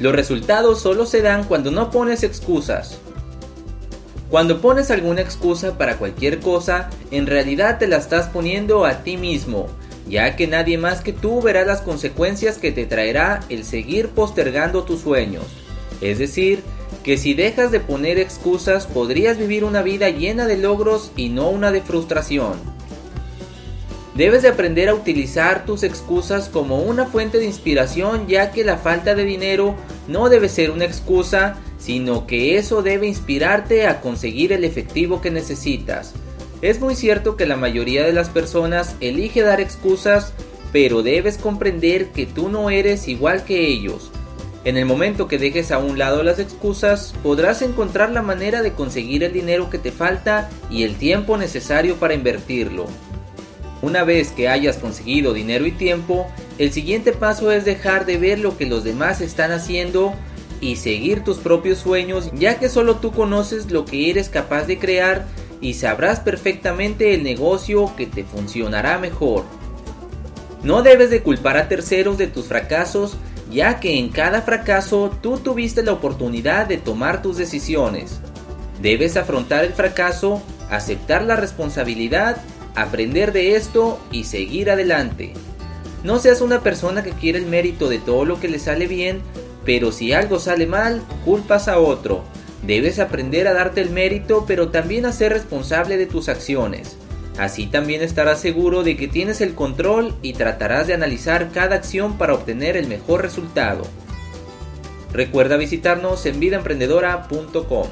Los resultados solo se dan cuando no pones excusas. Cuando pones alguna excusa para cualquier cosa, en realidad te la estás poniendo a ti mismo, ya que nadie más que tú verá las consecuencias que te traerá el seguir postergando tus sueños. Es decir, que si dejas de poner excusas podrías vivir una vida llena de logros y no una de frustración. Debes de aprender a utilizar tus excusas como una fuente de inspiración ya que la falta de dinero no debe ser una excusa, sino que eso debe inspirarte a conseguir el efectivo que necesitas. Es muy cierto que la mayoría de las personas elige dar excusas, pero debes comprender que tú no eres igual que ellos. En el momento que dejes a un lado las excusas, podrás encontrar la manera de conseguir el dinero que te falta y el tiempo necesario para invertirlo. Una vez que hayas conseguido dinero y tiempo, el siguiente paso es dejar de ver lo que los demás están haciendo y seguir tus propios sueños, ya que solo tú conoces lo que eres capaz de crear y sabrás perfectamente el negocio que te funcionará mejor. No debes de culpar a terceros de tus fracasos, ya que en cada fracaso tú tuviste la oportunidad de tomar tus decisiones. Debes afrontar el fracaso, aceptar la responsabilidad, aprender de esto y seguir adelante. No seas una persona que quiere el mérito de todo lo que le sale bien, pero si algo sale mal, culpas a otro. Debes aprender a darte el mérito, pero también a ser responsable de tus acciones. Así también estarás seguro de que tienes el control y tratarás de analizar cada acción para obtener el mejor resultado. Recuerda visitarnos en vidaemprendedora.com.